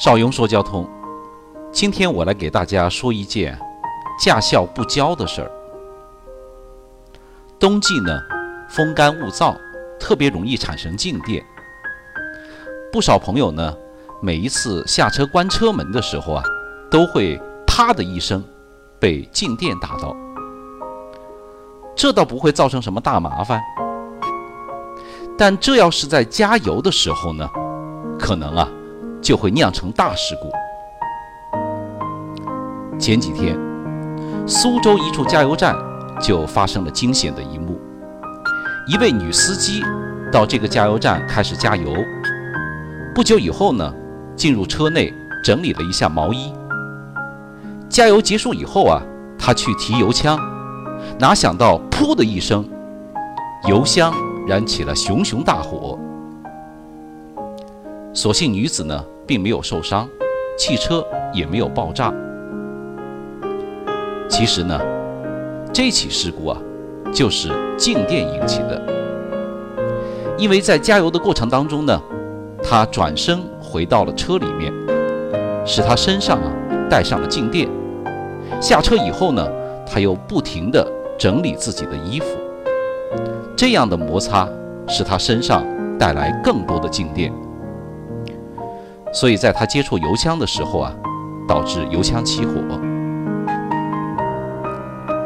邵勇说交通，今天我来给大家说一件驾校不教的事儿。冬季呢，风干物燥，特别容易产生静电。不少朋友呢，每一次下车关车门的时候啊，都会啪的一声被静电打到。这倒不会造成什么大麻烦，但这要是在加油的时候呢，可能啊。就会酿成大事故。前几天，苏州一处加油站就发生了惊险的一幕：一位女司机到这个加油站开始加油，不久以后呢，进入车内整理了一下毛衣。加油结束以后啊，她去提油枪，哪想到“噗”的一声，油箱燃起了熊熊大火。所幸女子呢并没有受伤，汽车也没有爆炸。其实呢，这起事故啊，就是静电引起的。因为在加油的过程当中呢，他转身回到了车里面，使他身上啊带上了静电。下车以后呢，他又不停地整理自己的衣服，这样的摩擦使他身上带来更多的静电。所以，在他接触油枪的时候啊，导致油枪起火。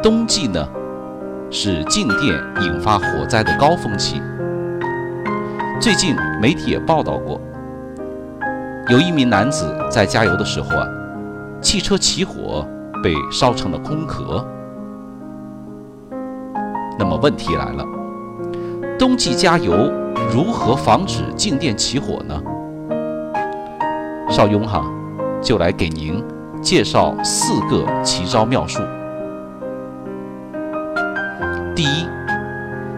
冬季呢，是静电引发火灾的高峰期。最近媒体也报道过，有一名男子在加油的时候啊，汽车起火，被烧成了空壳。那么问题来了，冬季加油如何防止静电起火呢？邵雍哈，就来给您介绍四个奇招妙术。第一，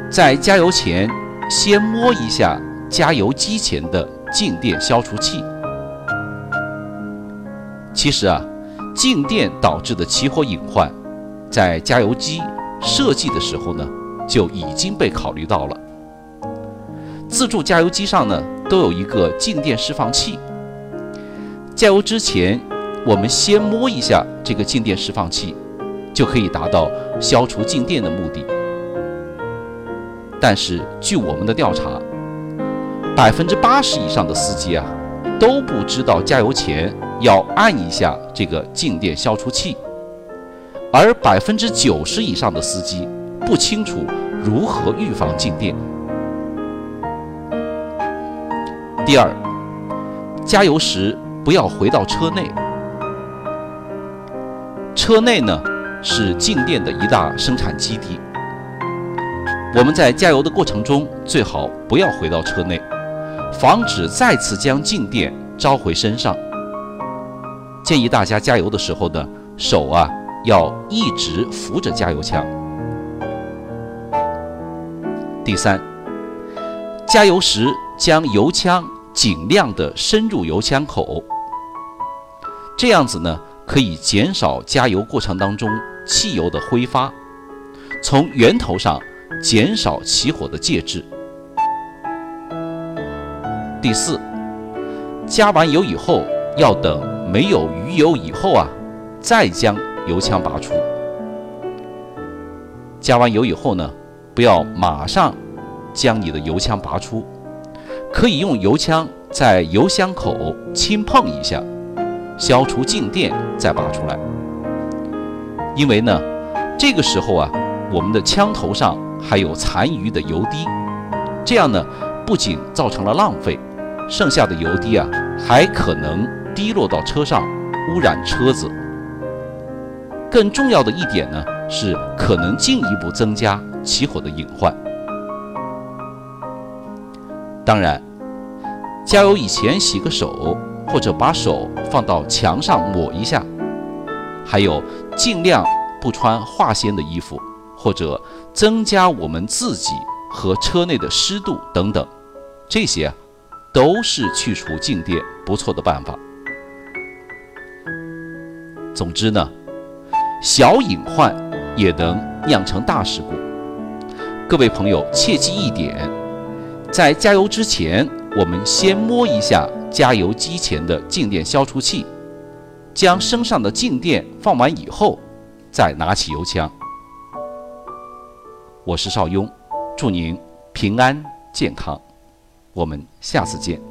在加油前先摸一下加油机前的静电消除器。其实啊，静电导致的起火隐患，在加油机设计的时候呢，就已经被考虑到了。自助加油机上呢，都有一个静电释放器。加油之前，我们先摸一下这个静电释放器，就可以达到消除静电的目的。但是，据我们的调查，百分之八十以上的司机啊都不知道加油前要按一下这个静电消除器，而百分之九十以上的司机不清楚如何预防静电。第二，加油时。不要回到车内。车内呢是静电的一大生产基地。我们在加油的过程中，最好不要回到车内，防止再次将静电招回身上。建议大家加油的时候呢，手啊要一直扶着加油枪。第三，加油时将油枪尽量的深入油枪口。这样子呢，可以减少加油过程当中汽油的挥发，从源头上减少起火的介质。第四，加完油以后要等没有余油以后啊，再将油枪拔出。加完油以后呢，不要马上将你的油枪拔出，可以用油枪在油箱口轻碰一下。消除静电，再拔出来。因为呢，这个时候啊，我们的枪头上还有残余的油滴，这样呢，不仅造成了浪费，剩下的油滴啊，还可能滴落到车上，污染车子。更重要的一点呢，是可能进一步增加起火的隐患。当然，加油以前洗个手。或者把手放到墙上抹一下，还有尽量不穿化纤的衣服，或者增加我们自己和车内的湿度等等，这些都是去除静电不错的办法。总之呢，小隐患也能酿成大事故。各位朋友切记一点，在加油之前，我们先摸一下。加油机前的静电消除器，将身上的静电放完以后，再拿起油枪。我是邵雍，祝您平安健康，我们下次见。